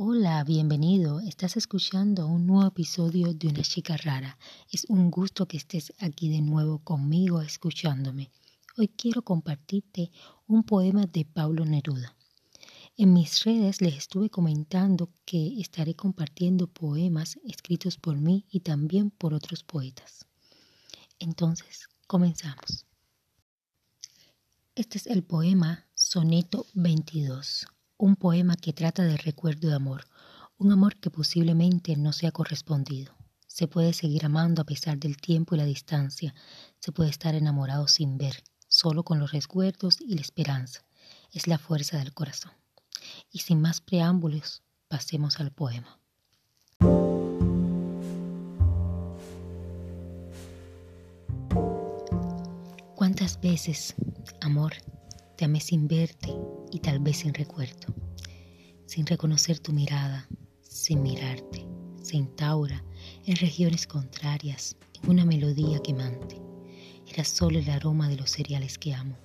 Hola, bienvenido. Estás escuchando un nuevo episodio de Una chica rara. Es un gusto que estés aquí de nuevo conmigo escuchándome. Hoy quiero compartirte un poema de Pablo Neruda. En mis redes les estuve comentando que estaré compartiendo poemas escritos por mí y también por otros poetas. Entonces, comenzamos. Este es el poema Soneto 22, un poema que trata del recuerdo de amor, un amor que posiblemente no sea correspondido. Se puede seguir amando a pesar del tiempo y la distancia, se puede estar enamorado sin ver, solo con los recuerdos y la esperanza. Es la fuerza del corazón. Y sin más preámbulos, pasemos al poema. ¿Cuántas veces, amor, te amé sin verte y tal vez sin recuerdo? Sin reconocer tu mirada, sin mirarte, se instaura en regiones contrarias, en una melodía quemante. Era solo el aroma de los cereales que amo.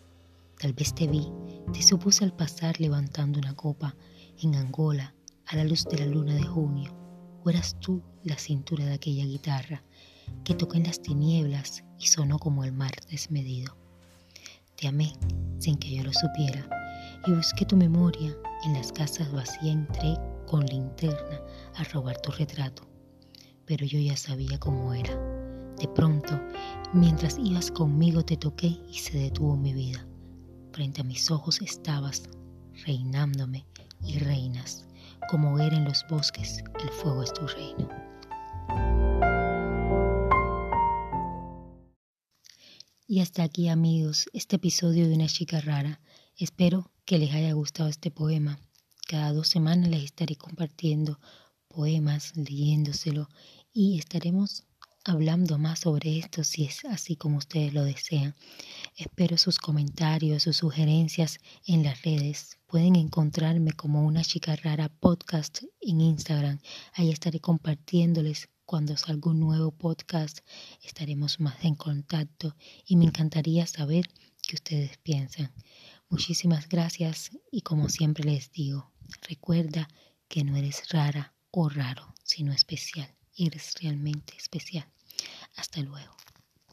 Tal vez te vi te supuse al pasar levantando una copa en Angola a la luz de la luna de junio, o eras tú la cintura de aquella guitarra que tocó en las tinieblas y sonó como el mar desmedido. Te sin que yo lo supiera y busqué tu memoria en las casas vacías entré con linterna a robar tu retrato, pero yo ya sabía cómo era. De pronto, mientras ibas conmigo te toqué y se detuvo mi vida. Frente a mis ojos estabas, reinándome y reinas, como era en los bosques, el fuego es tu reino. Y hasta aquí amigos, este episodio de Una chica rara. Espero que les haya gustado este poema. Cada dos semanas les estaré compartiendo poemas, leyéndoselo y estaremos hablando más sobre esto si es así como ustedes lo desean. Espero sus comentarios, sus sugerencias en las redes. Pueden encontrarme como una chica rara podcast en Instagram. Ahí estaré compartiéndoles cuando salga un nuevo podcast. Estaremos más en contacto y me encantaría saber qué ustedes piensan. Muchísimas gracias y como siempre les digo, recuerda que no eres rara o raro, sino especial. Eres realmente especial. Hasta luego.